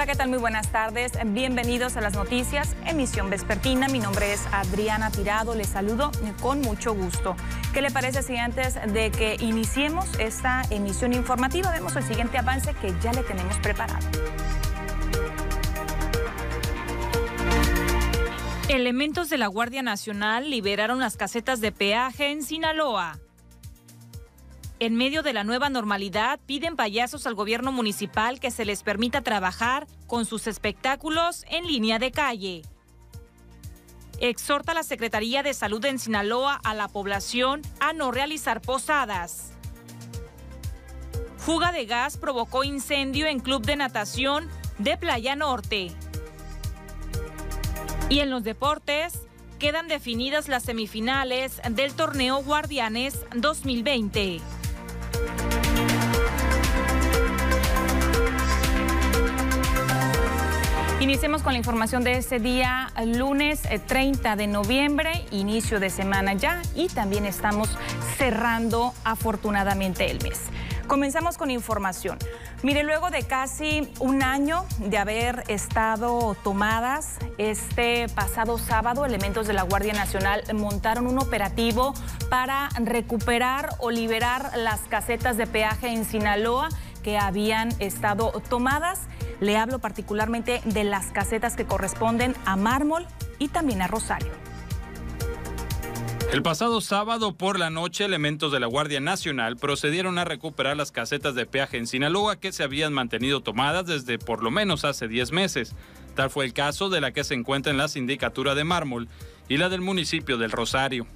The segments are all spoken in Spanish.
Hola, ¿qué tal? Muy buenas tardes. Bienvenidos a las noticias, emisión vespertina. Mi nombre es Adriana Tirado. Les saludo con mucho gusto. ¿Qué le parece si antes de que iniciemos esta emisión informativa vemos el siguiente avance que ya le tenemos preparado? Elementos de la Guardia Nacional liberaron las casetas de peaje en Sinaloa. En medio de la nueva normalidad, piden payasos al gobierno municipal que se les permita trabajar con sus espectáculos en línea de calle. Exhorta la Secretaría de Salud en Sinaloa a la población a no realizar posadas. Fuga de gas provocó incendio en club de natación de Playa Norte. Y en los deportes, quedan definidas las semifinales del torneo Guardianes 2020. Iniciemos con la información de este día, lunes 30 eh, de noviembre, inicio de semana ya y también estamos cerrando afortunadamente el mes. Comenzamos con información. Mire, luego de casi un año de haber estado tomadas, este pasado sábado elementos de la Guardia Nacional montaron un operativo para recuperar o liberar las casetas de peaje en Sinaloa que habían estado tomadas. Le hablo particularmente de las casetas que corresponden a Mármol y también a Rosario. El pasado sábado por la noche, elementos de la Guardia Nacional procedieron a recuperar las casetas de peaje en Sinaloa que se habían mantenido tomadas desde por lo menos hace 10 meses. Tal fue el caso de la que se encuentra en la sindicatura de Mármol y la del municipio del Rosario.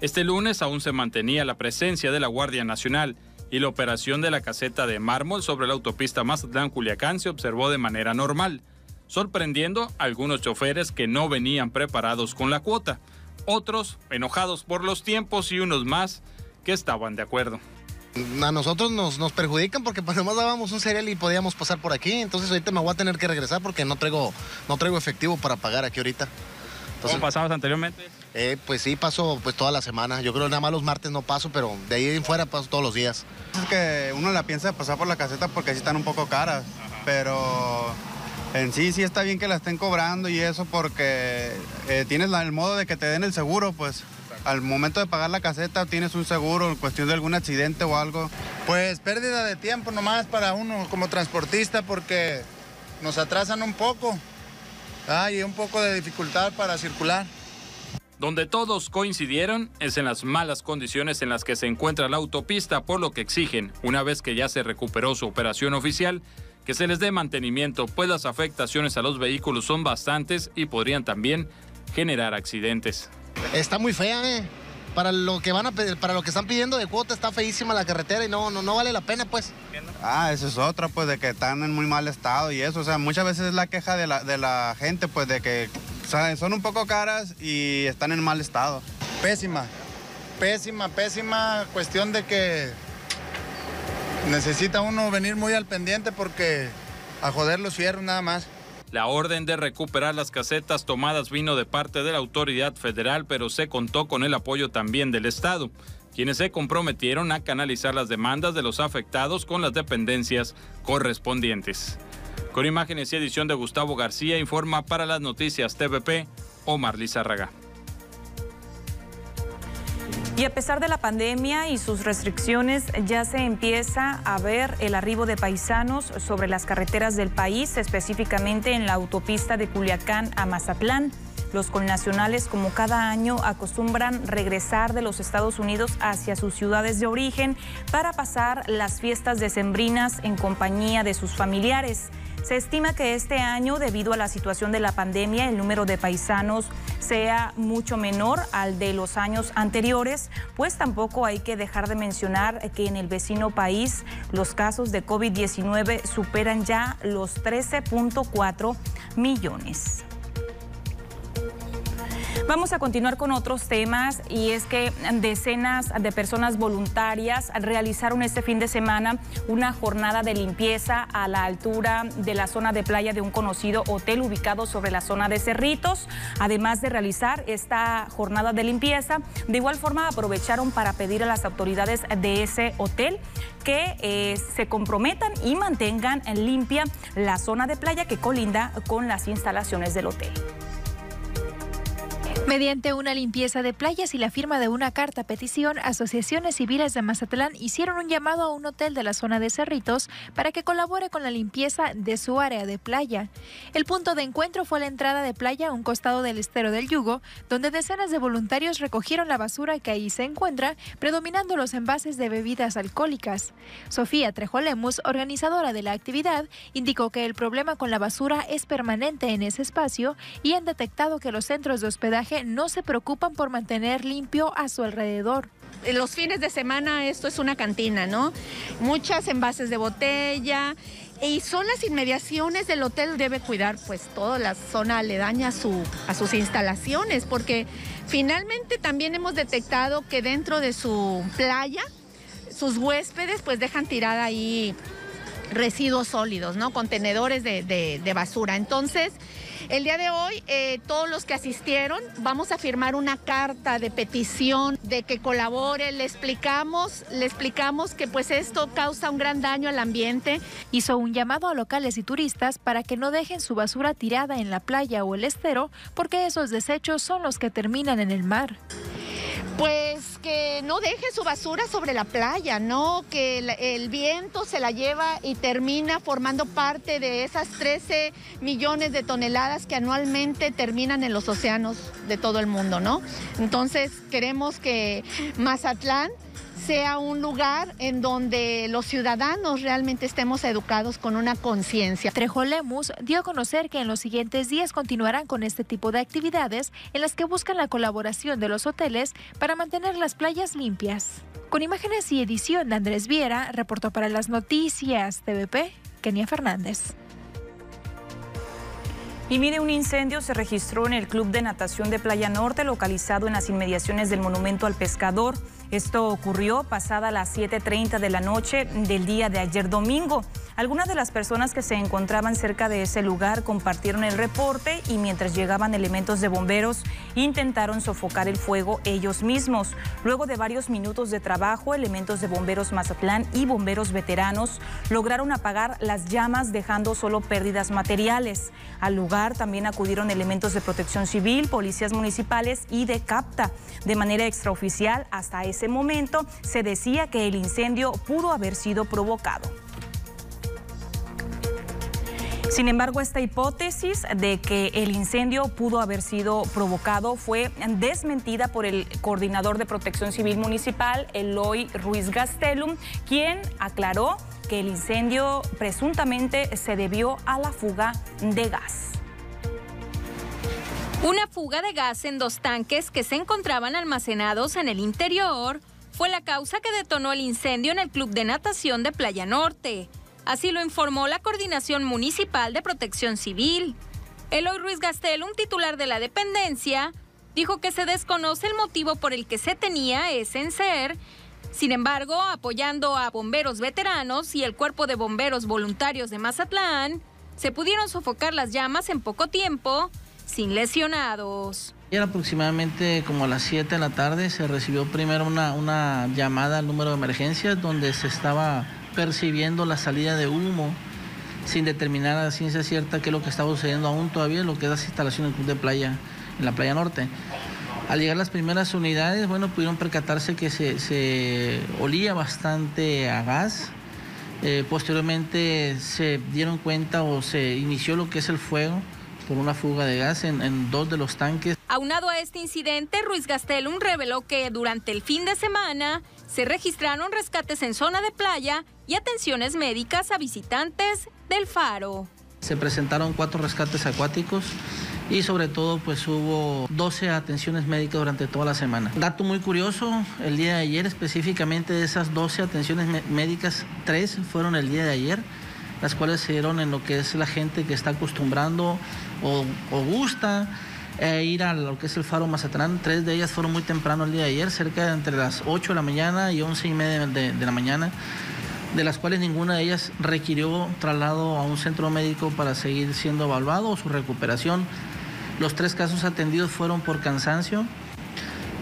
Este lunes aún se mantenía la presencia de la Guardia Nacional y la operación de la caseta de mármol sobre la autopista Mazatlán-Culiacán se observó de manera normal, sorprendiendo a algunos choferes que no venían preparados con la cuota, otros enojados por los tiempos y unos más que estaban de acuerdo. A nosotros nos, nos perjudican porque pues nomás dábamos un cereal y podíamos pasar por aquí, entonces ahorita me voy a tener que regresar porque no traigo, no traigo efectivo para pagar aquí ahorita. ¿Cómo pasabas anteriormente? Eh, pues sí, paso pues toda la semana. Yo creo que nada más los martes no paso, pero de ahí en fuera paso todos los días. Es que uno la piensa pasar por la caseta porque sí están un poco caras, pero en sí sí está bien que la estén cobrando y eso porque eh, tienes el modo de que te den el seguro, pues al momento de pagar la caseta tienes un seguro en cuestión de algún accidente o algo. Pues pérdida de tiempo nomás para uno como transportista porque nos atrasan un poco. Hay un poco de dificultad para circular. Donde todos coincidieron es en las malas condiciones en las que se encuentra la autopista, por lo que exigen, una vez que ya se recuperó su operación oficial, que se les dé mantenimiento, pues las afectaciones a los vehículos son bastantes y podrían también generar accidentes. Está muy fea, ¿eh? Para lo que van a para lo que están pidiendo de cuota está feísima la carretera y no, no, no vale la pena, pues. Ah, eso es otra, pues, de que están en muy mal estado y eso. O sea, muchas veces es la queja de la, de la gente, pues, de que son un poco caras y están en mal estado. Pésima, pésima, pésima. Cuestión de que necesita uno venir muy al pendiente porque a joder los fierros nada más. La orden de recuperar las casetas tomadas vino de parte de la autoridad federal, pero se contó con el apoyo también del Estado quienes se comprometieron a canalizar las demandas de los afectados con las dependencias correspondientes. Con imágenes y edición de Gustavo García, informa para las noticias TVP Omar Lizárraga. Y a pesar de la pandemia y sus restricciones, ya se empieza a ver el arribo de paisanos sobre las carreteras del país, específicamente en la autopista de Culiacán a Mazatlán. Los connacionales, como cada año, acostumbran regresar de los Estados Unidos hacia sus ciudades de origen para pasar las fiestas decembrinas en compañía de sus familiares. Se estima que este año, debido a la situación de la pandemia, el número de paisanos sea mucho menor al de los años anteriores, pues tampoco hay que dejar de mencionar que en el vecino país los casos de COVID-19 superan ya los 13.4 millones. Vamos a continuar con otros temas y es que decenas de personas voluntarias realizaron este fin de semana una jornada de limpieza a la altura de la zona de playa de un conocido hotel ubicado sobre la zona de Cerritos. Además de realizar esta jornada de limpieza, de igual forma aprovecharon para pedir a las autoridades de ese hotel que eh, se comprometan y mantengan limpia la zona de playa que colinda con las instalaciones del hotel. Mediante una limpieza de playas y la firma de una carta petición, asociaciones civiles de Mazatlán hicieron un llamado a un hotel de la zona de Cerritos para que colabore con la limpieza de su área de playa. El punto de encuentro fue la entrada de playa a un costado del estero del Yugo, donde decenas de voluntarios recogieron la basura que ahí se encuentra, predominando los envases de bebidas alcohólicas. Sofía Trejolemus, organizadora de la actividad, indicó que el problema con la basura es permanente en ese espacio y han detectado que los centros de hospedaje no se preocupan por mantener limpio a su alrededor. Los fines de semana esto es una cantina, ¿no? Muchas envases de botella y son las inmediaciones del hotel debe cuidar pues toda la zona aledaña a, a sus instalaciones porque finalmente también hemos detectado que dentro de su playa sus huéspedes pues dejan tirada ahí residuos sólidos, ¿no? Contenedores de, basura. Entonces, el día de hoy, eh, todos los que asistieron, vamos a firmar una carta de petición de que colabore. Le explicamos, le explicamos que pues esto causa un gran daño al ambiente. Hizo un llamado a locales y turistas para que no dejen su basura tirada en la playa o el estero, porque esos desechos son los que terminan en el mar. Pues que no deje su basura sobre la playa, ¿no? Que el, viento se la lleva y termina formando parte de esas 13 millones de toneladas que anualmente terminan en los océanos de todo el mundo, ¿no? Entonces queremos que Mazatlán sea un lugar en donde los ciudadanos realmente estemos educados con una conciencia. Trejo Lemus dio a conocer que en los siguientes días continuarán con este tipo de actividades en las que buscan la colaboración de los hoteles para mantener las playas limpias. Con imágenes y edición de Andrés Viera, reportó para las noticias TVP, Kenia Fernández. Y mire, un incendio se registró en el Club de Natación de Playa Norte, localizado en las inmediaciones del Monumento al Pescador. Esto ocurrió pasada las 7.30 de la noche del día de ayer domingo. Algunas de las personas que se encontraban cerca de ese lugar compartieron el reporte y mientras llegaban elementos de bomberos intentaron sofocar el fuego ellos mismos. Luego de varios minutos de trabajo, elementos de bomberos Mazatlán y bomberos veteranos lograron apagar las llamas dejando solo pérdidas materiales. Al lugar también acudieron elementos de protección civil, policías municipales y de CAPTA. De manera extraoficial, hasta ese ese momento se decía que el incendio pudo haber sido provocado. Sin embargo, esta hipótesis de que el incendio pudo haber sido provocado fue desmentida por el coordinador de protección civil municipal, Eloy Ruiz Gastelum, quien aclaró que el incendio presuntamente se debió a la fuga de gas. Una fuga de gas en dos tanques que se encontraban almacenados en el interior fue la causa que detonó el incendio en el Club de Natación de Playa Norte. Así lo informó la Coordinación Municipal de Protección Civil. Eloy Ruiz Gastel, un titular de la dependencia, dijo que se desconoce el motivo por el que se tenía ese encer. Sin embargo, apoyando a bomberos veteranos y el Cuerpo de Bomberos Voluntarios de Mazatlán, se pudieron sofocar las llamas en poco tiempo sin lesionados. Era aproximadamente como a las 7 de la tarde se recibió primero una, una llamada al número de emergencias donde se estaba percibiendo la salida de humo sin determinar a ciencia cierta qué es lo que estaba sucediendo aún todavía, lo que es la instalación del club de playa en la playa norte. Al llegar las primeras unidades, bueno, pudieron percatarse que se, olía bastante a gas. Eh, posteriormente se dieron cuenta o se inició lo que es el fuego por una fuga de gas en, dos de los tanques. Aunado a este incidente, Ruiz Gastelum reveló que durante el fin de semana se registraron rescates en zona de playa y atenciones médicas a visitantes del faro. Se presentaron cuatro rescates acuáticos y sobre todo pues hubo 12 atenciones médicas durante toda la semana. Dato muy curioso, el día de ayer específicamente de esas 12 atenciones médicas, tres fueron el día de ayer las cuales se dieron en lo que es la gente que está acostumbrando o, gusta eh, ir a lo que es el Faro Mazatlán. Tres de ellas fueron muy temprano el día de ayer, cerca de entre las 8 de la mañana y 11 y media de, de la mañana, de las cuales ninguna de ellas requirió traslado a un centro médico para seguir siendo evaluado o su recuperación. Los tres casos atendidos fueron por cansancio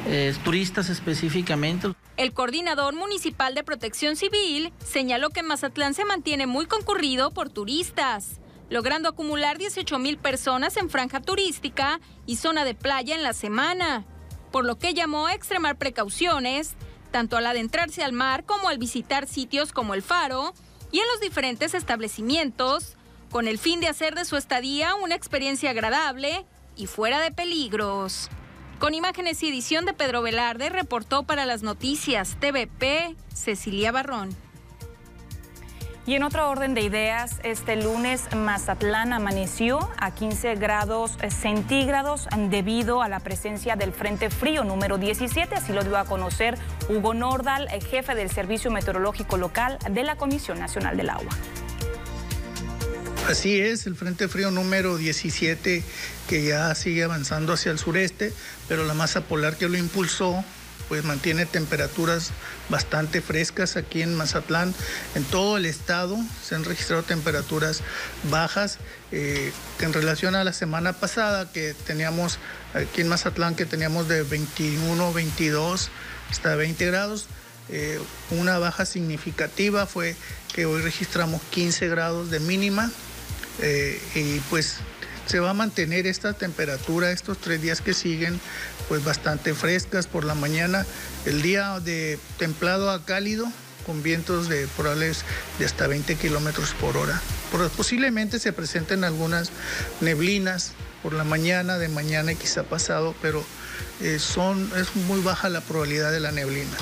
eh, turistas específicamente. El coordinador municipal de protección civil señaló que Mazatlán se mantiene muy concurrido por turistas, logrando acumular 18 mil personas en franja turística y zona de playa en la semana, por lo que llamó a extremar precauciones, tanto al adentrarse al mar como al visitar sitios como el faro y en los diferentes establecimientos, con el fin de hacer de su estadía una experiencia agradable y fuera de peligros. Con imágenes y edición de Pedro Velarde, reportó para las noticias TVP Cecilia Barrón. Y en otro orden de ideas, este lunes Mazatlán amaneció a 15 grados centígrados debido a la presencia del Frente Frío número 17, así lo dio a conocer Hugo Nordal, jefe del Servicio Meteorológico Local de la Comisión Nacional del Agua. Así es, el Frente Frío número 17 que ya sigue avanzando hacia el sureste, pero la masa polar que lo impulsó pues mantiene temperaturas bastante frescas aquí en Mazatlán. En todo el estado se han registrado temperaturas bajas eh, en relación a la semana pasada que teníamos aquí en Mazatlán que teníamos de 21, 22 hasta 20 grados. Eh, una baja significativa fue que hoy registramos 15 grados de mínima eh, y pues se va a mantener esta temperatura estos tres días que siguen, pues bastante frescas por la mañana. El día de templado a cálido, con vientos de probables de hasta 20 kilómetros por hora. posiblemente se presenten algunas neblinas por la mañana, de mañana y quizá pasado, pero eh, son, es muy baja la probabilidad de la neblina.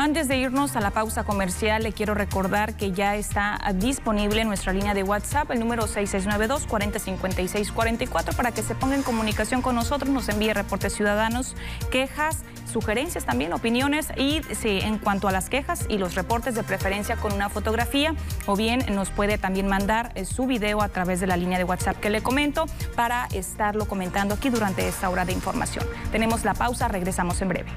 Antes de irnos a la pausa comercial, le quiero recordar que ya está disponible nuestra línea de WhatsApp, el número 6692-405644, para que se ponga en comunicación con nosotros, nos envíe reportes ciudadanos, quejas, sugerencias también, opiniones y en cuanto a las quejas y los reportes de preferencia con una fotografía o bien nos puede también mandar eh, su video a través de la línea de WhatsApp que le comento para estarlo comentando aquí durante esta hora de información. Tenemos la pausa, regresamos en breve.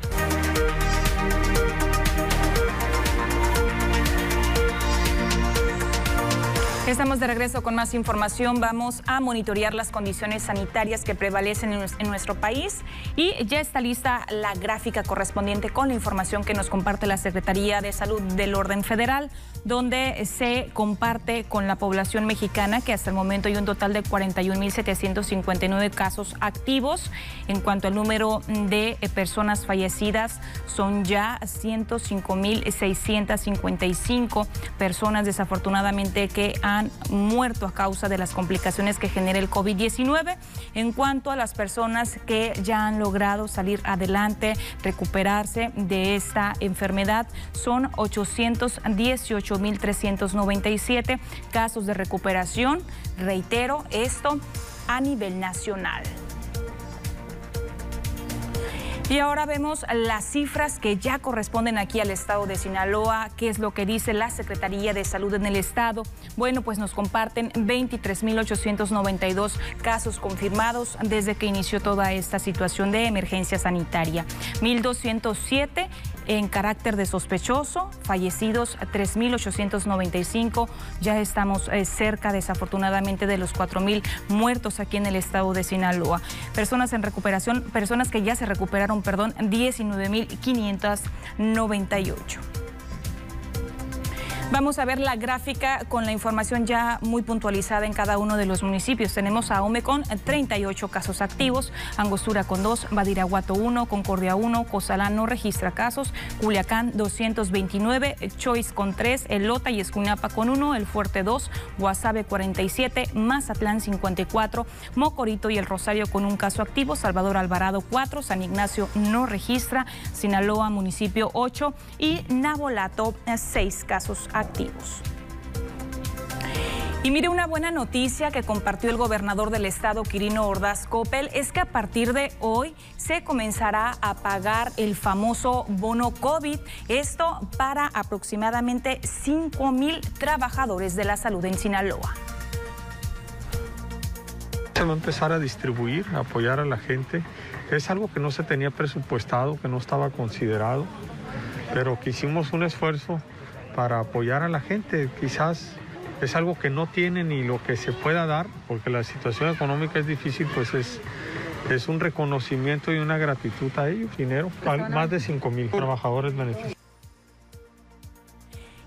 Estamos de regreso con más información. Vamos a monitorear las condiciones sanitarias que prevalecen en nuestro país y ya está lista la gráfica correspondiente con la información que nos comparte la Secretaría de Salud del Orden Federal, donde se comparte con la población mexicana que hasta el momento hay un total de 41.759 casos activos. En cuanto al número de personas fallecidas, son ya 105.655 personas desafortunadamente que han muerto a causa de las complicaciones que genera el COVID-19. En cuanto a las personas que ya han logrado salir adelante, recuperarse de esta enfermedad, son 818.397 casos de recuperación. Reitero, esto a nivel nacional. Y ahora vemos las cifras que ya corresponden aquí al estado de Sinaloa, qué es lo que dice la Secretaría de Salud en el estado. Bueno, pues nos comparten 23.892 casos confirmados desde que inició toda esta situación de emergencia sanitaria. 1.207 en carácter de sospechoso, fallecidos 3.895, ya estamos eh, cerca desafortunadamente de los 4.000 muertos aquí en el estado de Sinaloa. Personas en recuperación, personas que ya se recuperaron, perdón, 19.598. Vamos a ver la gráfica con la información ya muy puntualizada en cada uno de los municipios. Tenemos a Ome con 38 casos activos, Angostura con 2, Badiraguato 1, Concordia 1, Cozalá no registra casos, Culiacán 229, Choice con 3, Elota y Escuñapa con 1, El Fuerte 2, Guasave 47, Mazatlán 54, Mocorito y El Rosario con un caso activo, Salvador Alvarado 4, San Ignacio no registra, Sinaloa municipio 8 y Nabolato 6 casos activos activos. Y mire, una buena noticia que compartió el gobernador del estado, Quirino Ordaz Coppel, es que a partir de hoy se comenzará a pagar el famoso bono COVID. Esto para aproximadamente 5 mil trabajadores de la salud en Sinaloa. Se va a empezar a distribuir, a apoyar a la gente. Es algo que no se tenía presupuestado, que no estaba considerado, pero que hicimos un esfuerzo para apoyar a la gente. Quizás es algo que no tienen y lo que se pueda dar, porque la situación económica es difícil, pues es, es un reconocimiento y una gratitud a ellos, dinero, más de 5 mil trabajadores beneficiados.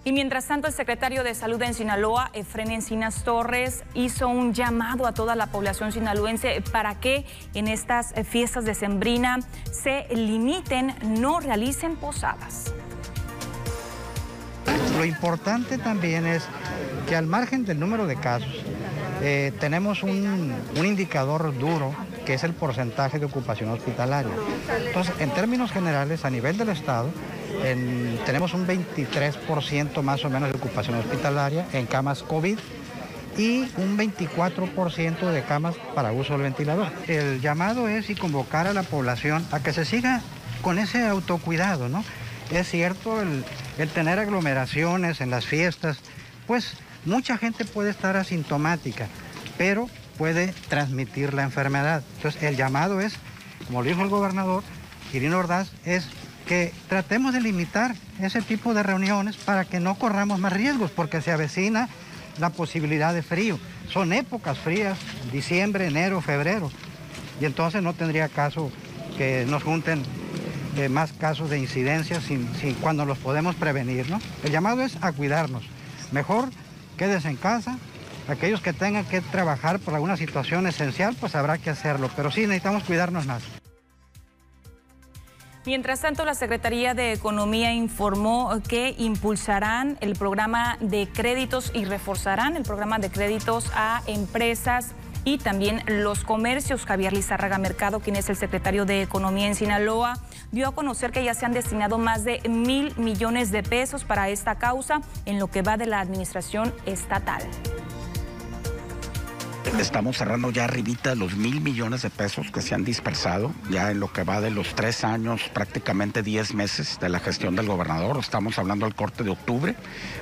Y mientras tanto, el secretario de Salud en Sinaloa, Efren Encinas Torres, hizo un llamado a toda la población sinaloense para que en estas fiestas de Sembrina se limiten, no realicen posadas. Lo importante también es que al margen del número de casos, eh, tenemos un, indicador duro que es el porcentaje de ocupación hospitalaria. Entonces, en términos generales, a nivel del Estado, tenemos un 23% más o menos de ocupación hospitalaria en camas COVID y un 24% de camas para uso del ventilador. El llamado es y convocar a la población a que se siga con ese autocuidado, ¿no? Es cierto, el, el tener aglomeraciones en las fiestas, pues mucha gente puede estar asintomática, pero puede transmitir la enfermedad. Entonces, el llamado es, como lo dijo el gobernador, Quirino Ordaz, es que tratemos de limitar ese tipo de reuniones para que no corramos más riesgos, porque se avecina la posibilidad de frío. Son épocas frías, diciembre, enero, febrero, y entonces no tendría caso que nos junten más casos de incidencia sin, cuando los podemos prevenir. El llamado es a cuidarnos. Mejor quédese en casa. Aquellos que tengan que trabajar por alguna situación esencial, pues habrá que hacerlo, pero sí necesitamos cuidarnos más. Mientras tanto, la Secretaría de Economía informó que impulsarán el programa de créditos y reforzarán el programa de créditos a empresas y también los comercios. Javier Lizárraga Mercado, quien es el secretario de Economía en Sinaloa, dio a conocer que ya se han destinado más de mil millones de pesos para esta causa en lo que va de la administración estatal. Estamos cerrando ya arribita los mil millones de pesos que se han dispersado, ya en lo que va de los tres años, prácticamente diez meses de la gestión del gobernador. Estamos hablando del corte de octubre.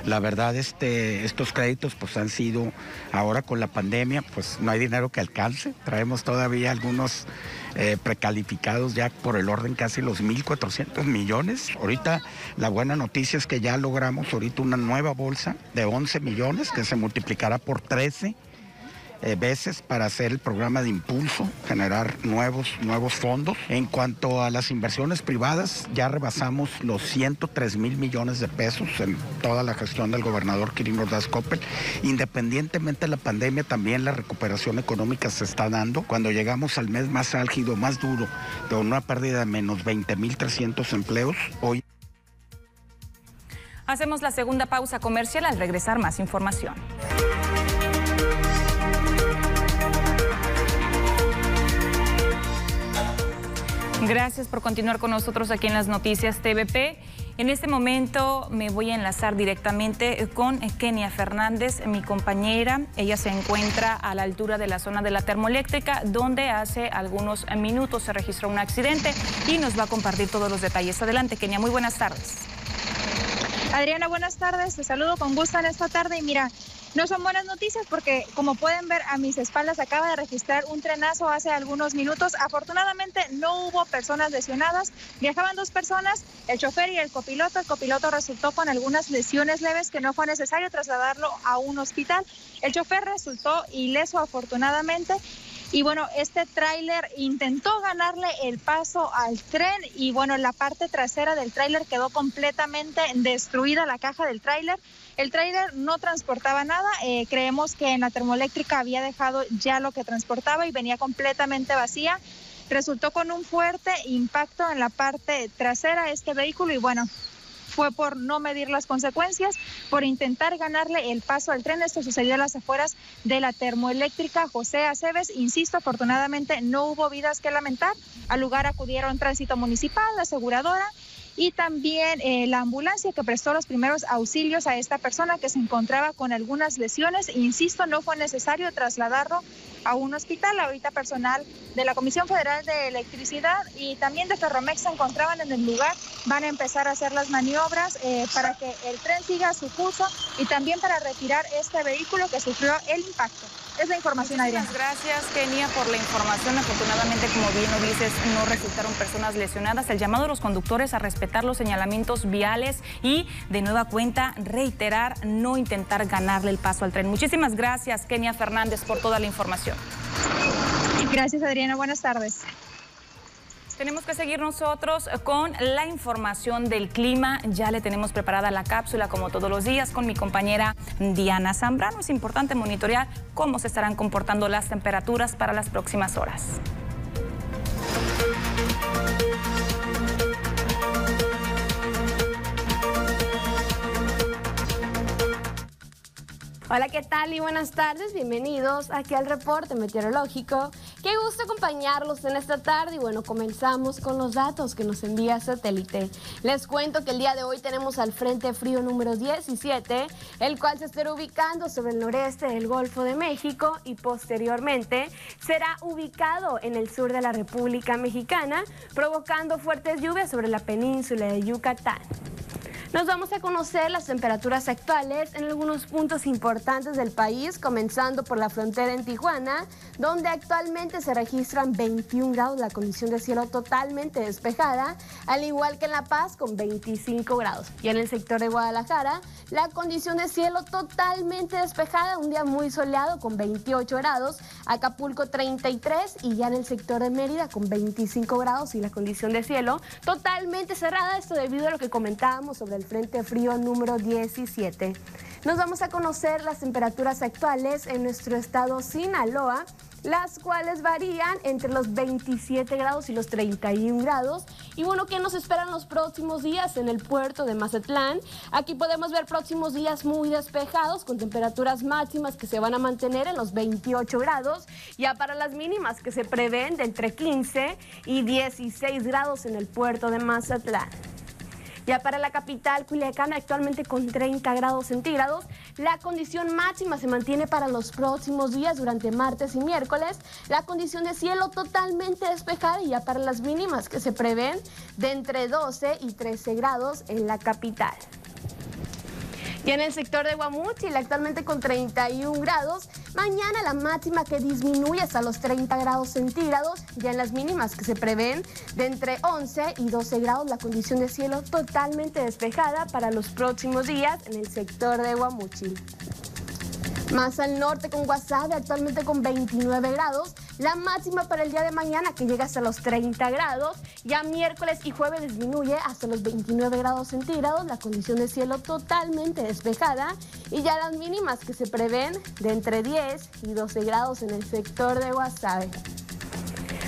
La verdad, este, estos créditos pues han sido, ahora con la pandemia, pues no hay dinero que alcance. Traemos todavía algunos eh, precalificados ya por el orden casi los 1.400 millones. Ahorita la buena noticia es que ya logramos ahorita una nueva bolsa de 11 millones que se multiplicará por 13 eh, veces para hacer el programa de impulso, generar nuevos, nuevos fondos. En cuanto a las inversiones privadas, ya rebasamos los 103 mil millones de pesos en toda la gestión del gobernador Quirino Ordaz Coppel. Independientemente de la pandemia, también la recuperación económica se está dando. Cuando llegamos al mes más álgido, más duro, de una pérdida de menos 20 mil 300 empleos, hoy Hacemos la segunda pausa comercial al regresar más información. Gracias por continuar con nosotros aquí en las noticias TVP. En este momento me voy a enlazar directamente con Kenia Fernández, mi compañera. Ella se encuentra a la altura de la zona de la termoeléctrica, donde hace algunos minutos se registró un accidente y nos va a compartir todos los detalles. Adelante, Kenia, muy buenas tardes. Adriana, buenas tardes. Te saludo con gusto en esta tarde y mira, no son buenas noticias porque, como pueden ver, a mis espaldas acaba de registrar un trenazo hace algunos minutos. Afortunadamente no hubo personas lesionadas. Viajaban dos personas, el chofer y el copiloto. El copiloto resultó con algunas lesiones leves que no fue necesario trasladarlo a un hospital. El chofer resultó ileso afortunadamente. Y bueno, este tráiler intentó ganarle el paso al tren y bueno, la parte trasera del tráiler quedó completamente destruida, la caja del tráiler. El tráiler no transportaba nada, eh, creemos que en la termoeléctrica había dejado ya lo que transportaba y venía completamente vacía. Resultó con un fuerte impacto en la parte trasera de este vehículo y bueno, fue por no medir las consecuencias, por intentar ganarle el paso al tren. Esto sucedió a las afueras de la termoeléctrica José Aceves. Insisto, afortunadamente no hubo vidas que lamentar. Al lugar acudieron tránsito municipal, aseguradora y también eh, la ambulancia que prestó los primeros auxilios a esta persona que se encontraba con algunas lesiones. Insisto, no fue necesario trasladarlo a un hospital. Ahorita personal de la Comisión Federal de Electricidad y también de Ferromex se encontraban en el lugar. Van a empezar a hacer las maniobras eh, para que el tren siga su curso y también para retirar este vehículo que sufrió el impacto. Es la información, Adriana. Gracias, Kenia, por la información. Afortunadamente, como bien lo dices, no resultaron personas lesionadas. El llamado a los conductores a respetar los señalamientos viales y, de nueva cuenta, reiterar no intentar ganarle el paso al tren. Muchísimas gracias, Kenia Fernández, por toda la información. Gracias, Adriana. Buenas tardes. Tenemos que seguir nosotros con la información del clima. Ya le tenemos preparada la cápsula como todos los días con mi compañera Diana Zambrano. Es importante monitorear cómo se estarán comportando las temperaturas para las próximas horas. Hola, ¿qué tal y buenas tardes? Bienvenidos aquí al reporte meteorológico. Qué gusto acompañarlos en esta tarde y bueno, comenzamos con los datos que nos envía satélite. Les cuento que el día de hoy tenemos al Frente Frío número 17, el cual se estará ubicando sobre el noreste del Golfo de México y posteriormente será ubicado en el sur de la República Mexicana, provocando fuertes lluvias sobre la península de Yucatán. Nos vamos a conocer las temperaturas actuales en algunos puntos importantes del país, comenzando por la frontera en Tijuana, donde actualmente se registran 21 grados, la condición de cielo totalmente despejada, al igual que en La Paz con 25 grados. Y en el sector de Guadalajara, la condición de cielo totalmente despejada, un día muy soleado con 28 grados, Acapulco 33 y ya en el sector de Mérida con 25 grados y la condición de cielo totalmente cerrada, esto debido a lo que comentábamos sobre el Frente Frío número 17. Nos vamos a conocer las temperaturas actuales en nuestro estado Sinaloa, las cuales varían entre los 27 grados y los 31 grados. Y bueno, ¿qué nos esperan los próximos días en el puerto de Mazatlán? Aquí podemos ver próximos días muy despejados, con temperaturas máximas que se van a mantener en los 28 grados, ya para las mínimas que se prevén de entre 15 y 16 grados en el puerto de Mazatlán. Ya para la capital, Culiacán, actualmente con 30 grados centígrados, la condición máxima se mantiene para los próximos días durante martes y miércoles. La condición de cielo totalmente despejada y ya para las mínimas que se prevén de entre 12 y 13 grados en la capital. Y en el sector de Guamúchil, actualmente con 31 grados, mañana la máxima que disminuye hasta los 30 grados centígrados, ya en las mínimas que se prevén de entre 11 y 12 grados, la condición de cielo totalmente despejada para los próximos días en el sector de Guamúchil. Más al norte con Guasave, actualmente con 29 grados. La máxima para el día de mañana que llega hasta los 30 grados. Ya miércoles y jueves disminuye hasta los 29 grados centígrados. La condición de cielo totalmente despejada. Y ya las mínimas que se prevén de entre 10 y 12 grados en el sector de Guasave.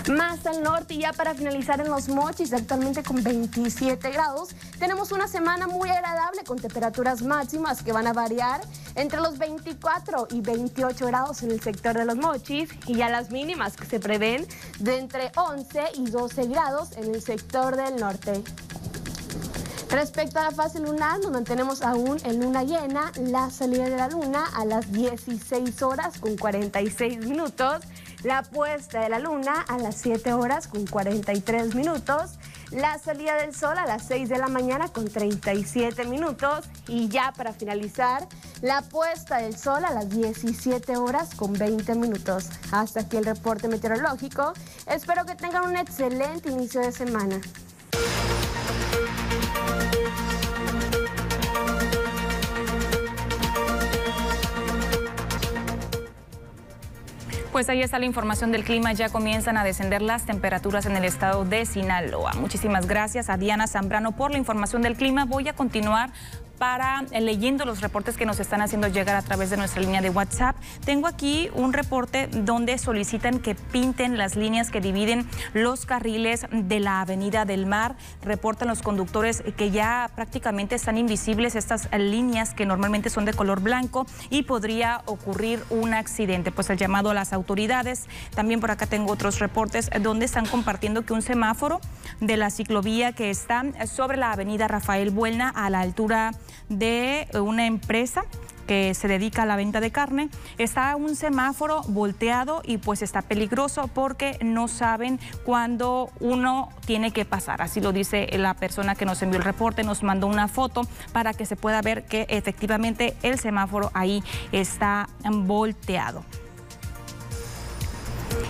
Más al norte y ya para finalizar en los mochis, actualmente con 27 grados, tenemos una semana muy agradable con temperaturas máximas que van a variar entre los 24 y 28 grados en el sector de los mochis y ya las mínimas que se prevén de entre 11 y 12 grados en el sector del norte. Respecto a la fase lunar, nos mantenemos aún en luna llena, la salida de la luna a las 16 horas con 46 minutos, la puesta de la luna a las 7 horas con 43 minutos, la salida del sol a las 6 de la mañana con 37 minutos y ya para finalizar, la puesta del sol a las 17 horas con 20 minutos. Hasta aquí el reporte meteorológico. Espero que tengan un excelente inicio de semana. Pues ahí está la información del clima. Ya comienzan a descender las temperaturas en el estado de Sinaloa. Muchísimas gracias a Diana Zambrano por la información del clima. Voy a continuar para eh, leyendo los reportes que nos están haciendo llegar a través de nuestra línea de WhatsApp. Tengo aquí un reporte donde solicitan que pinten las líneas que dividen los carriles de la Avenida del Mar. Reportan los conductores que ya prácticamente están invisibles estas líneas que normalmente son de color blanco y podría ocurrir un accidente. Pues el llamado a las autoridades. También por acá tengo otros reportes donde están compartiendo que un semáforo de la ciclovía que está sobre la Avenida Rafael Buelna a la altura de una empresa que se dedica a la venta de carne, está un semáforo volteado y pues está peligroso porque no saben cuándo uno tiene que pasar. Así lo dice la persona que nos envió el reporte, nos mandó una foto para que se pueda ver que efectivamente el semáforo ahí está volteado.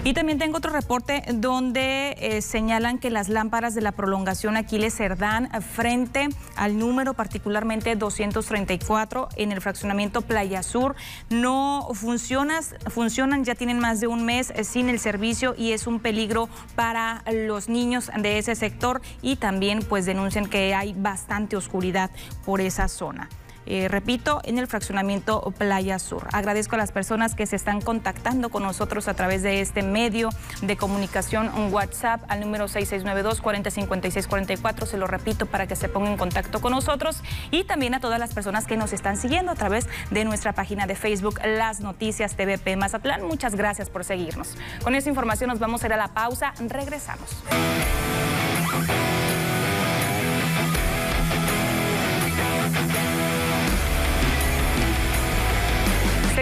Y también tengo otro reporte donde eh, señalan que las lámparas de la prolongación Aquiles Cerdán frente al número particularmente 234 en el fraccionamiento Playa Sur no funcionan, funcionan ya tienen más de un mes eh, sin el servicio y es un peligro para los niños de ese sector y también pues denuncian que hay bastante oscuridad por esa zona. Eh, repito, en el fraccionamiento Playa Sur. Agradezco a las personas que se están contactando con nosotros a través de este medio de comunicación WhatsApp al número 6692-405644. Se lo repito para que se pongan en contacto con nosotros y también a todas las personas que nos están siguiendo a través de nuestra página de Facebook, Las Noticias TVP Mazatlán. Muchas gracias por seguirnos. Con esta información nos vamos a ir a la pausa. Regresamos.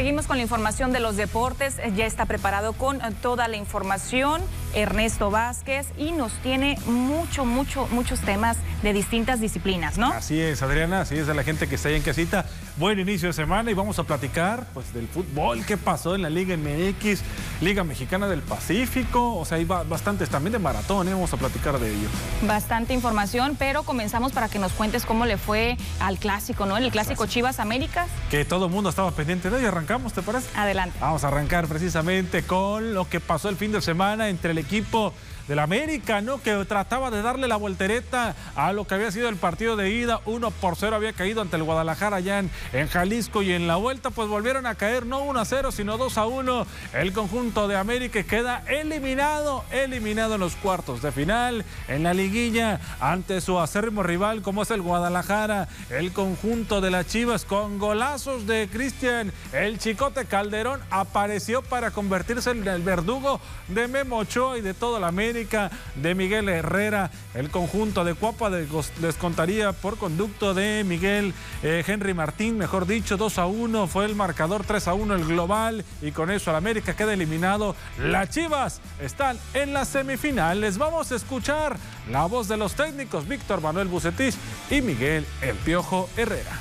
Seguimos con la información de los deportes. Ya está preparado con toda la información Ernesto Vázquez y nos tiene mucho, mucho, muchos temas de distintas disciplinas, ¿no? Así es, Adriana, así es de la gente que está ahí en casita. Buen inicio de semana y vamos a platicar pues del fútbol, qué pasó en la Liga MX, Liga Mexicana del Pacífico, o sea, hay bastantes también de maratón, ¿eh? vamos a platicar de ello. Bastante información, pero comenzamos para que nos cuentes cómo le fue al clásico, ¿no? El clásico Chivas Américas. Que todo el mundo estaba pendiente de y arrancamos, ¿te parece? Adelante. Vamos a arrancar precisamente con lo que pasó el fin de semana entre el equipo del América, ¿no? Que trataba de darle la voltereta a lo que había sido el partido de ida. 1 por 0 había caído ante el Guadalajara allá en, Jalisco y en la vuelta pues volvieron a caer no 1 a 0 sino 2 a 1. El conjunto de América queda eliminado, eliminado en los cuartos de final en la liguilla ante su acérrimo rival como es el Guadalajara. El conjunto de las Chivas con golazos de Cristian, el Chicote Calderón apareció para convertirse en el verdugo de Memo Ochoa y de toda la América de Miguel Herrera. El conjunto de Cuapa descontaría por conducto de Miguel eh, Henry Martín, mejor dicho, 2 a 1. Fue el marcador 3 a 1 el global y con eso el América queda eliminado. Las Chivas están en las semifinales. Vamos a escuchar la voz de los técnicos Víctor Manuel Bucetich y Miguel El Piojo Herrera.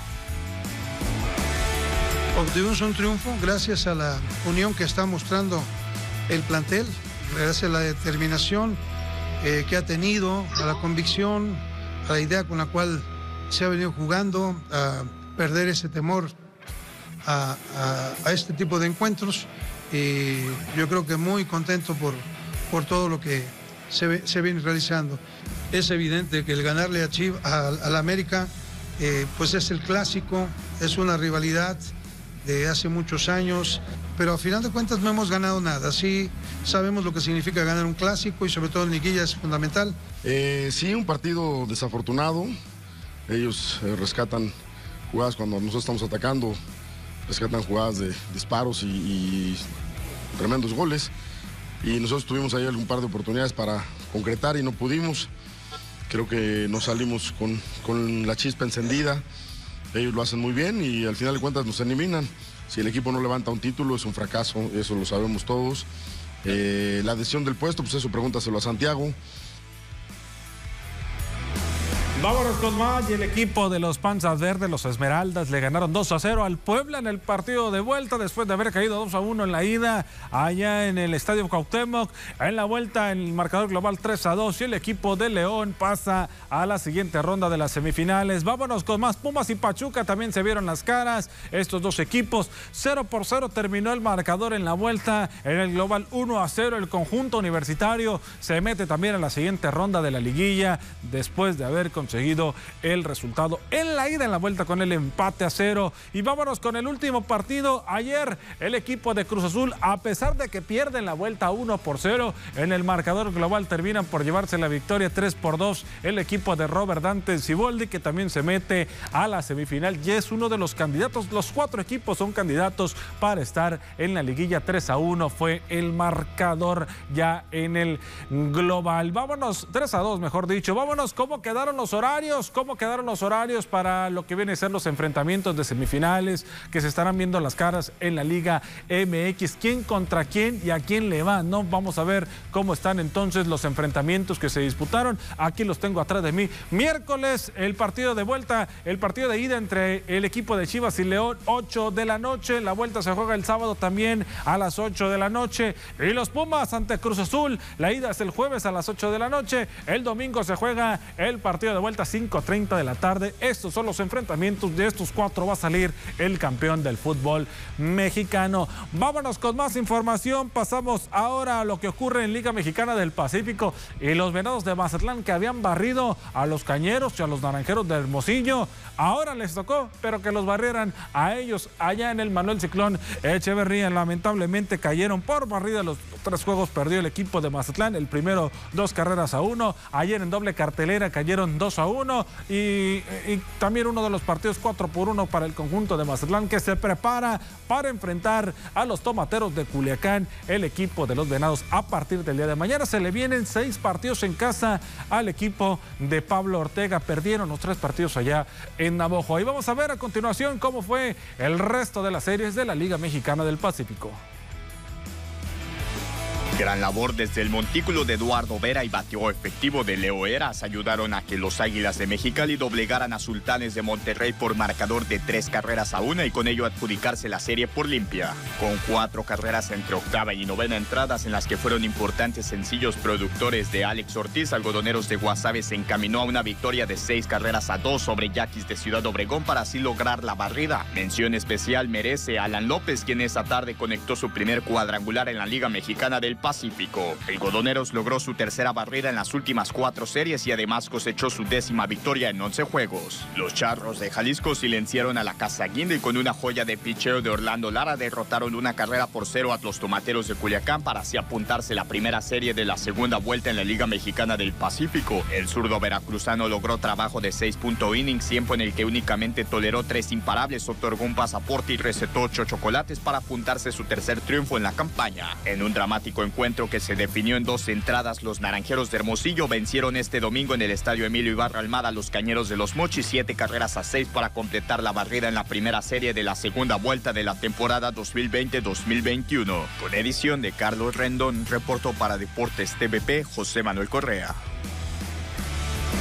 Obtuvimos un triunfo gracias a la unión que está mostrando el plantel, gracias a la determinación eh, que ha tenido, a la convicción, a la idea con la cual se ha venido jugando, a perder ese temor a, este tipo de encuentros. Y yo creo que muy contento por, por todo lo que se, viene realizando. Es evidente que el ganarle a Chiv, al América, eh, pues es el clásico, es una rivalidad de hace muchos años, pero a final de cuentas no hemos ganado nada. Sí sabemos lo que significa ganar un clásico y sobre todo en liguilla es fundamental. Eh, sí, un partido desafortunado. Ellos eh, rescatan jugadas cuando nosotros estamos atacando, rescatan jugadas de disparos y, tremendos goles. Y nosotros tuvimos ahí algún par de oportunidades para concretar y no pudimos. Creo que nos salimos con, con la chispa encendida. Ellos lo hacen muy bien y al final de cuentas nos eliminan. Si el equipo no levanta un título es un fracaso, eso lo sabemos todos. Eh, la adhesión del puesto, pues eso pregúntaselo a Santiago. Vámonos con más y el equipo de los Panzas Verdes, los Esmeraldas, le ganaron 2 a 0 al Puebla en el partido de vuelta después de haber caído 2 a 1 en la ida allá en el Estadio Cuauhtémoc. En la vuelta el marcador global 3 a 2 y el equipo de León pasa a la siguiente ronda de las semifinales. Vámonos con más Pumas y Pachuca también se vieron las caras estos dos equipos. 0 por 0 terminó el marcador en la vuelta en el global 1 a 0 el conjunto universitario se mete también a la siguiente ronda de la liguilla después de haber conseguido seguido el resultado en la ida en la vuelta con el empate a cero. Y vámonos con el último partido. Ayer el equipo de Cruz Azul, a pesar de que pierden la vuelta 1 por 0, en el marcador global terminan por llevarse la victoria 3 por 2. El equipo de Robert Dante Ciboldi, que también se mete a la semifinal y es uno de los candidatos. Los cuatro equipos son candidatos para estar en la liguilla 3 a 1. Fue el marcador ya en el global. Vámonos 3 a 2, mejor dicho. Vámonos cómo quedaron los horarios, ¿cómo quedaron los horarios para lo que vienen a ser los enfrentamientos de semifinales que se estarán viendo las caras en la Liga MX? ¿Quién contra quién y a quién le va? No, vamos a ver cómo están entonces los enfrentamientos que se disputaron. Aquí los tengo atrás de mí. Miércoles, el partido de vuelta, el partido de ida entre el equipo de Chivas y León, 8 de la noche. La vuelta se juega el sábado también a las 8 de la noche. Y los Pumas ante Cruz Azul, la ida es el jueves a las 8 de la noche. El domingo se juega el partido de vuelta 5.30 de la tarde. Estos son los enfrentamientos. De estos cuatro va a salir el campeón del fútbol mexicano. Vámonos con más información. Pasamos ahora a lo que ocurre en Liga Mexicana del Pacífico y los venados de Mazatlán que habían barrido a los cañeros y a los naranjeros de Hermosillo. Ahora les tocó, pero que los barrieran a ellos allá en el Manuel Ciclón Echeverría. Lamentablemente cayeron por barrida los tres juegos perdió el equipo de Mazatlán. El primero, dos carreras a uno. Ayer en doble cartelera cayeron dos a uno. Y, también uno de los partidos cuatro por uno para el conjunto de Mazatlán que se prepara para enfrentar a los tomateros de Culiacán, el equipo de los venados. A partir del día de mañana se le vienen seis partidos en casa al equipo de Pablo Ortega. Perdieron los tres partidos allá en Navojo. Y vamos a ver a continuación cómo fue el resto de las series de la Liga Mexicana del Pacífico. Gran labor desde el montículo de Eduardo Vera y bateo efectivo de Leo Eras ayudaron a que los Águilas de Mexicali doblegaran a Sultanes de Monterrey por marcador de tres carreras a una y con ello adjudicarse la serie por limpia. Con cuatro carreras entre octava y novena entradas en las que fueron importantes sencillos productores de Alex Ortiz, Algodoneros de Guasave se encaminó a una victoria de seis carreras a dos sobre Yaquis de Ciudad Obregón para así lograr la barrida. Mención especial merece Alan López, quien esa tarde conectó su primer cuadrangular en la Liga Mexicana del Pacífico. El Godoneros logró su tercera barrida en las últimas cuatro series y además cosechó su décima victoria en 11 juegos. Los Charros de Jalisco silenciaron a la Casa Guinde y con una joya de picheo de Orlando Lara derrotaron una carrera por cero a los Tomateros de Culiacán para así apuntarse la primera serie de la segunda vuelta en la Liga Mexicana del Pacífico. El zurdo veracruzano logró trabajo de 6 innings, tiempo en el que únicamente toleró tres imparables, otorgó un pasaporte y recetó ocho chocolates para apuntarse su tercer triunfo en la campaña. En un dramático encuentro que se definió en dos entradas, los naranjeros de Hermosillo vencieron este domingo en el estadio Emilio Ibarra Almada a los cañeros de los Mochis, siete carreras a seis para completar la barrida en la primera serie de la segunda vuelta de la temporada 2020-2021. Con edición de Carlos Rendón, reportó para Deportes TVP José Manuel Correa.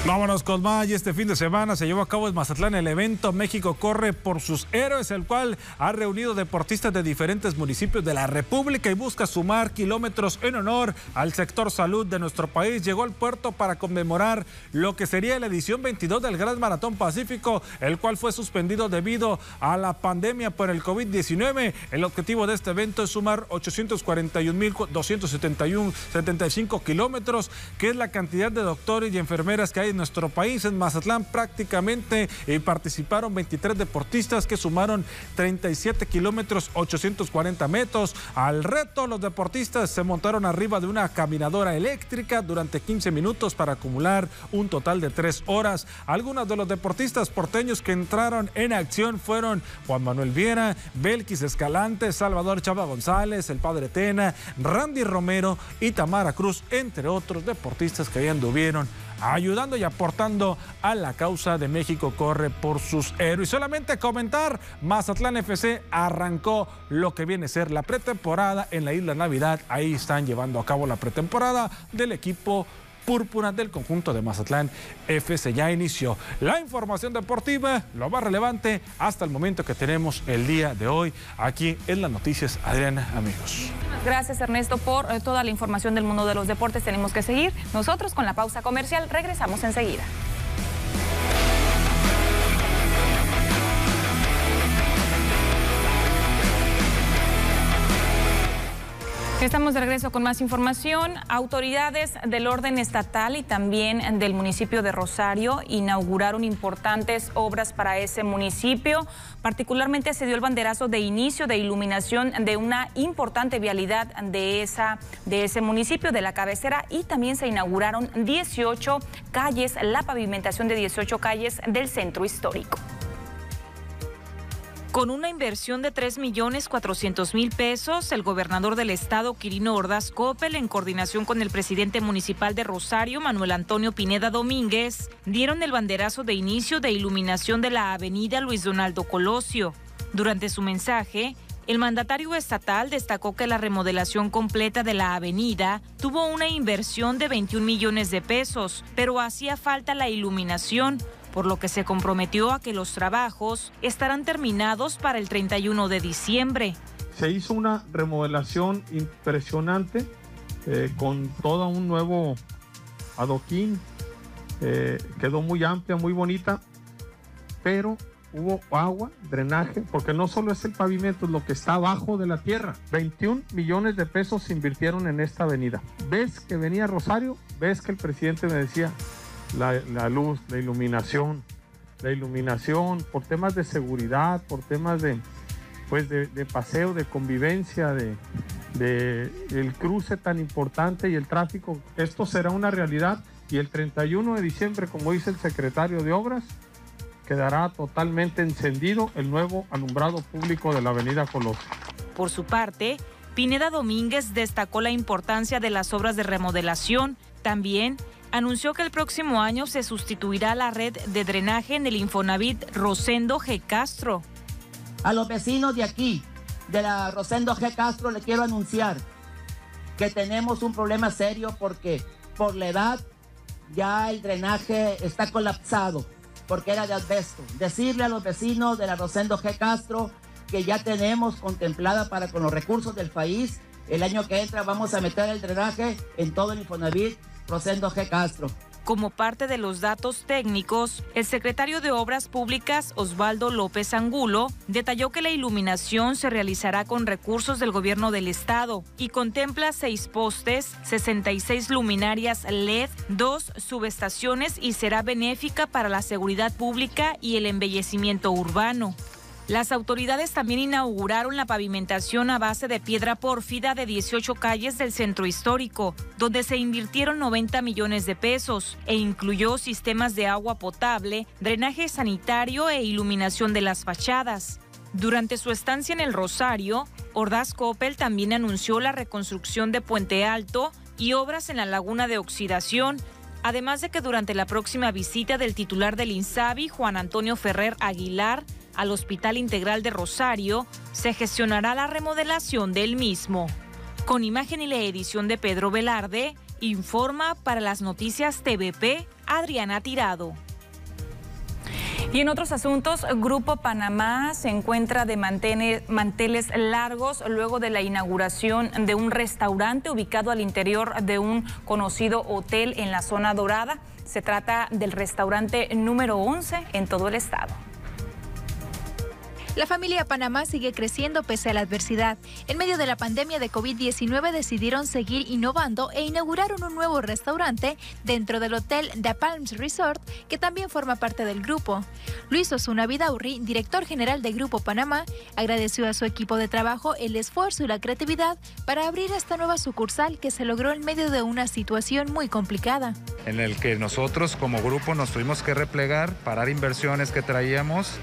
Vámonos con más y este fin de semana se llevó a cabo en Mazatlán el evento México corre por sus héroes, el cual ha reunido deportistas de diferentes municipios de la República y busca sumar kilómetros en honor al sector salud de nuestro país. Llegó al puerto para conmemorar lo que sería la edición 22 del Gran Maratón Pacífico, el cual fue suspendido debido a la pandemia por el COVID-19. El objetivo de este evento es sumar 841.271.75 kilómetros, que es la cantidad de doctores y enfermeras que hay en nuestro país. En Mazatlán prácticamente eh, participaron 23 deportistas que sumaron 37 kilómetros 840 metros. Al reto, los deportistas se montaron arriba de una caminadora eléctrica durante 15 minutos para acumular un total de 3 horas. Algunos de los deportistas porteños que entraron en acción fueron Juan Manuel Viera, Belkis Escalante, Salvador Chava González, el Padre Tena, Randy Romero y Tamara Cruz, entre otros deportistas que ahí anduvieron ayudando y aportando a la causa de México Corre por sus héroes. Solamente comentar, Mazatlán FC arrancó lo que viene a ser la pretemporada en la Isla Navidad. Ahí están llevando a cabo la pretemporada del equipo púrpura del conjunto de Mazatlán FC ya inició. La información deportiva, lo más relevante hasta el momento que tenemos el día de hoy aquí en las noticias. Adriana, amigos. Gracias Ernesto por eh, toda la información del mundo de los deportes. Tenemos que seguir. Nosotros con la pausa comercial regresamos enseguida. Estamos de regreso con más información. Autoridades del orden estatal y también del municipio de Rosario inauguraron importantes obras para ese municipio. Particularmente se dio el banderazo de inicio de iluminación de una importante vialidad de, esa, de ese municipio, de la cabecera, y también se inauguraron 18 calles, la pavimentación de 18 calles del centro histórico. Con una inversión de 3 millones 400 mil pesos, el gobernador del estado, Quirino Ordaz Coppel, en coordinación con el presidente municipal de Rosario, Manuel Antonio Pineda Domínguez, dieron el banderazo de inicio de iluminación de la avenida Luis Donaldo Colosio. Durante su mensaje, el mandatario estatal destacó que la remodelación completa de la avenida tuvo una inversión de 21 millones de pesos, pero hacía falta la iluminación por lo que se comprometió a que los trabajos estarán terminados para el 31 de diciembre. Se hizo una remodelación impresionante eh, con todo un nuevo adoquín. Eh, quedó muy amplia, muy bonita, pero hubo agua, drenaje, porque no solo es el pavimento, es lo que está abajo de la tierra. 21 millones de pesos se invirtieron en esta avenida. Ves que venía Rosario, ves que el presidente me decía, la, luz, la iluminación, la iluminación, por temas de seguridad, por temas de, pues de, paseo, de convivencia, de, de, el cruce tan importante y el tráfico. Esto será una realidad y el 31 de diciembre, como dice el secretario de Obras, quedará totalmente encendido el nuevo alumbrado público de la Avenida Colosio. Por su parte, Pineda Domínguez destacó la importancia de las obras de remodelación. También anunció que el próximo año se sustituirá la red de drenaje en el Infonavit Rosendo G. Castro. A los vecinos de aquí, de la Rosendo G. Castro, le quiero anunciar que tenemos un problema serio porque por la edad ya el drenaje está colapsado porque era de asbesto. Decirle a los vecinos de la Rosendo G. Castro que ya tenemos contemplada para con los recursos del país, el año que entra vamos a meter el drenaje en todo el Infonavit Rosendo G. Castro. Como parte de los datos técnicos, el secretario de Obras Públicas, Osvaldo López Angulo, detalló que la iluminación se realizará con recursos del gobierno del estado y contempla seis postes, 66 luminarias LED, dos subestaciones y será benéfica para la seguridad pública y el embellecimiento urbano. Las autoridades también inauguraron la pavimentación a base de piedra pórfida de 18 calles del centro histórico, donde se invirtieron 90 millones de pesos e incluyó sistemas de agua potable, drenaje sanitario e iluminación de las fachadas. Durante su estancia en el Rosario, Ordaz Coppel también anunció la reconstrucción de Puente Alto y obras en la laguna de oxidación, además de que durante la próxima visita del titular del INSABI, Juan Antonio Ferrer Aguilar, al Hospital Integral de Rosario, se gestionará la remodelación del mismo. Con imagen y la edición de Pedro Velarde, informa para las noticias TVP Adriana Tirado. Y en otros asuntos, Grupo Panamá se encuentra de manteles largos luego de la inauguración de un restaurante ubicado al interior de un conocido hotel en la zona dorada. Se trata del restaurante número 11 en todo el estado. La familia Panamá sigue creciendo pese a la adversidad. En medio de la pandemia de COVID-19 decidieron seguir innovando e inauguraron un nuevo restaurante dentro del hotel The Palms Resort, que también forma parte del grupo. Luis Osuna Vidaurri, director general de Grupo Panamá, agradeció a su equipo de trabajo el esfuerzo y la creatividad para abrir esta nueva sucursal que se logró en medio de una situación muy complicada. En el que nosotros como grupo nos tuvimos que replegar, parar inversiones que traíamos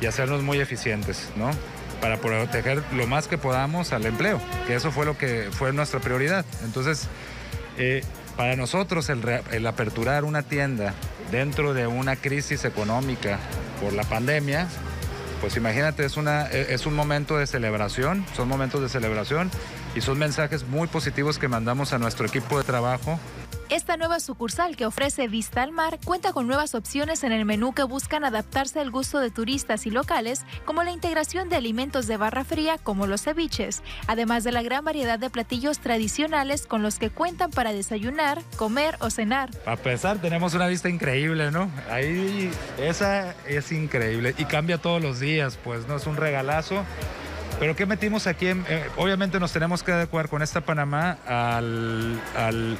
y hacernos muy eficientes, ¿no? Para proteger lo más que podamos al empleo, que eso fue lo que fue nuestra prioridad. Entonces, eh, para nosotros el, el, aperturar una tienda dentro de una crisis económica por la pandemia, pues imagínate, es, una, e, es un momento de celebración, son momentos de celebración y son mensajes muy positivos que mandamos a nuestro equipo de trabajo esta nueva sucursal que ofrece vista al mar cuenta con nuevas opciones en el menú que buscan adaptarse al gusto de turistas y locales, como la integración de alimentos de barra fría como los ceviches, además de la gran variedad de platillos tradicionales con los que cuentan para desayunar, comer o cenar. A pesar, tenemos una vista increíble, ¿no? Ahí esa es increíble y cambia todos los días, pues, ¿no? Es un regalazo. Pero ¿qué metimos aquí? Eh, obviamente nos tenemos que adecuar con esta Panamá al, al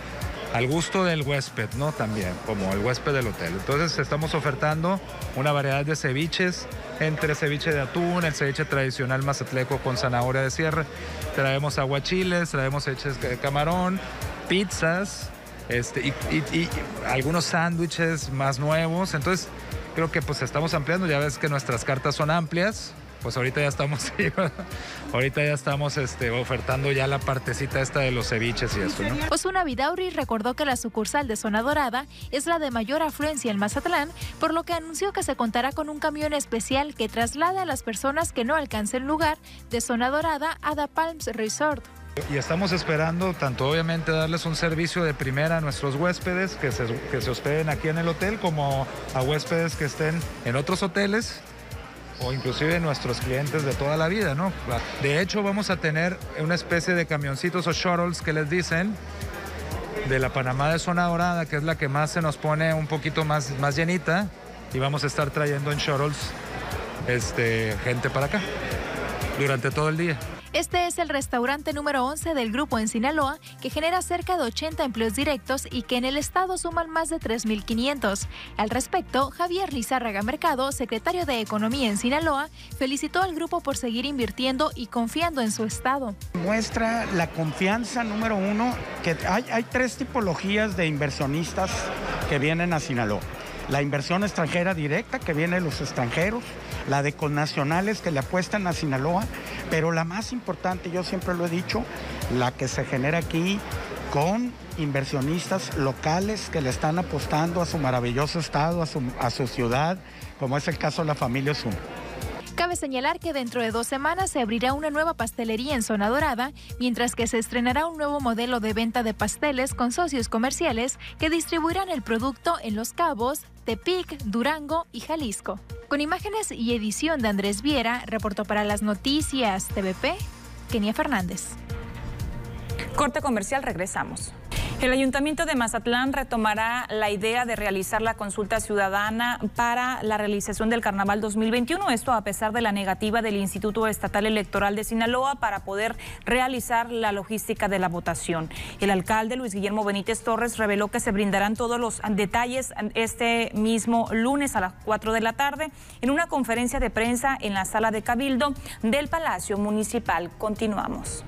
al gusto del huésped, ¿no? También, como el huésped del hotel. Entonces estamos ofertando una variedad de ceviches, entre ceviche de atún, el ceviche tradicional mazatleco con zanahoria de sierra, traemos aguachiles, traemos ceviches de camarón, pizzas, este, y, algunos sándwiches más nuevos. Entonces creo que pues estamos ampliando, ya ves que nuestras cartas son amplias pues ahorita ya estamos, ahorita ya estamos este, ofertando ya la partecita esta de los ceviches y esto, ¿no? Osuna Vidauri recordó que la sucursal de Zona Dorada es la de mayor afluencia en Mazatlán, por lo que anunció que se contará con un camión especial que traslade a las personas que no alcancen lugar de Zona Dorada a The Palms Resort. Y estamos esperando tanto obviamente darles un servicio de primera a nuestros huéspedes que se, que se hospeden aquí en el hotel como a huéspedes que estén en otros hoteles o inclusive nuestros clientes de toda la vida, ¿no? De hecho, vamos a tener una especie de camioncitos o shuttles que les dicen de la Panamá de Zona Dorada, que es la que más se nos pone un poquito más, más llenita, y vamos a estar trayendo en shuttles este, gente para acá durante todo el día. Este es el restaurante número 11 del grupo en Sinaloa, que genera cerca de 80 empleos directos y que en el estado suman más de 3.500. Al respecto, Javier Lizárraga Mercado, secretario de Economía en Sinaloa, felicitó al grupo por seguir invirtiendo y confiando en su estado. Muestra la confianza número uno, que hay, hay tres tipologías de inversionistas que vienen a Sinaloa la inversión extranjera directa que viene de los extranjeros, la de connacionales que le apuestan a Sinaloa, pero la más importante, yo siempre lo he dicho, la que se genera aquí con inversionistas locales que le están apostando a su maravilloso estado, a su, a su ciudad, como es el caso de la familia Zoom. Cabe señalar que dentro de dos semanas se abrirá una nueva pastelería en Zona Dorada, mientras que se estrenará un nuevo modelo de venta de pasteles con socios comerciales que distribuirán el producto en Los Cabos, Tepic, Durango y Jalisco. Con imágenes y edición de Andrés Viera, reportó para las noticias TVP, Kenia Fernández. Corte comercial, regresamos. El Ayuntamiento de Mazatlán retomará la idea de realizar la consulta ciudadana para la realización del Carnaval 2021. Esto a pesar de la negativa del Instituto Estatal Electoral de Sinaloa para poder realizar la logística de la votación. El alcalde Luis Guillermo Benítez Torres reveló que se brindarán todos los detalles este mismo lunes a las 4 de la tarde en una conferencia de prensa en la sala de Cabildo del Palacio Municipal. Continuamos.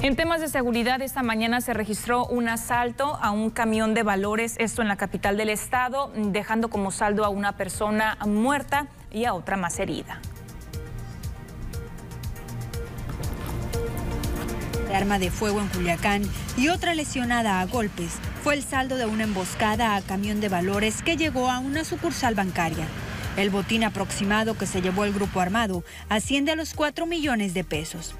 En temas de seguridad, esta mañana se registró un asalto a un camión de valores, esto en la capital del estado, dejando como saldo a una persona muerta y a otra más herida. de arma de fuego en Culiacán y otra lesionada a golpes fue el saldo de una emboscada a camión de valores que llegó a una sucursal bancaria. El botín aproximado que se llevó el grupo armado asciende a los 4 millones de pesos.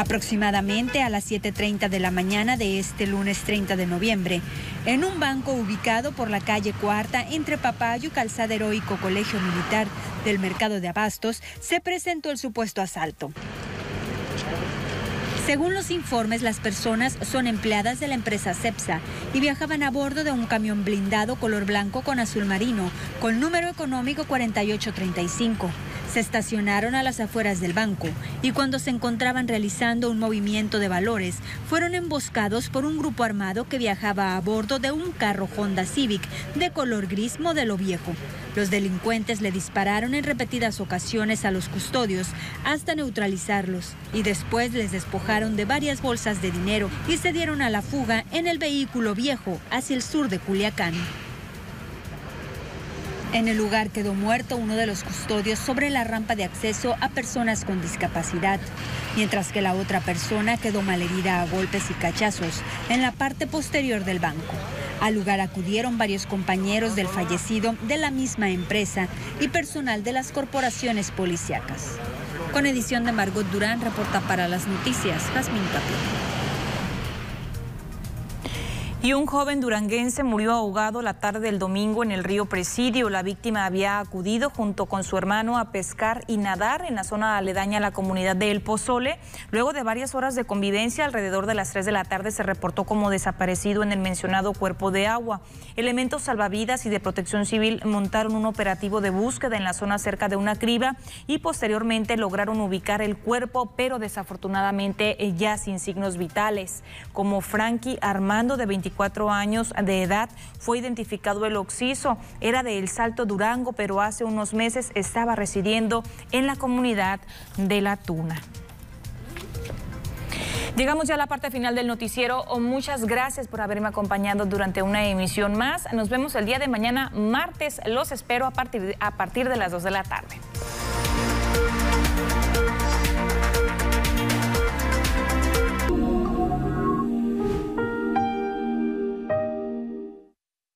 Aproximadamente a las 7.30 de la mañana de este lunes 30 de noviembre, en un banco ubicado por la calle Cuarta entre Papayo, Calzada Heroico Colegio Militar del Mercado de Abastos, se presentó el supuesto asalto. Según los informes, las personas son empleadas de la empresa CEPSA y viajaban a bordo de un camión blindado color blanco con azul marino, con número económico 4835. Se estacionaron a las afueras del banco y cuando se encontraban realizando un movimiento de valores, fueron emboscados por un grupo armado que viajaba a bordo de un carro Honda Civic de color gris modelo viejo. Los delincuentes le dispararon en repetidas ocasiones a los custodios hasta neutralizarlos y después les despojaron de varias bolsas de dinero y se dieron a la fuga en el vehículo viejo hacia el sur de Culiacán. En el lugar quedó muerto uno de los custodios sobre la rampa de acceso a personas con discapacidad, mientras que la otra persona quedó malherida a golpes y cachazos en la parte posterior del banco. Al lugar acudieron varios compañeros del fallecido de la misma empresa y personal de las corporaciones policíacas. Con edición de Margot Durán, reporta para las noticias Jasmine Tapia. Y un joven duranguense murió ahogado la tarde del domingo en el río Presidio. La víctima había acudido junto con su hermano a pescar y nadar en la zona aledaña a la comunidad de El Pozole. Luego de varias horas de convivencia, alrededor de las 3 de la tarde se reportó como desaparecido en el mencionado cuerpo de agua. Elementos salvavidas y de protección civil montaron un operativo de búsqueda en la zona cerca de una criba y posteriormente lograron ubicar el cuerpo, pero desafortunadamente eh, ya sin signos vitales. Como Frankie Armando de 24 cuatro años de edad, fue identificado el occiso. Era de El Salto Durango, pero hace unos meses estaba residiendo en la comunidad de La Tuna. Llegamos ya a la parte final del noticiero. Muchas gracias por haberme acompañado durante una emisión más. Nos vemos el día de mañana, martes. Los espero a partir, a partir de las 2 de la tarde.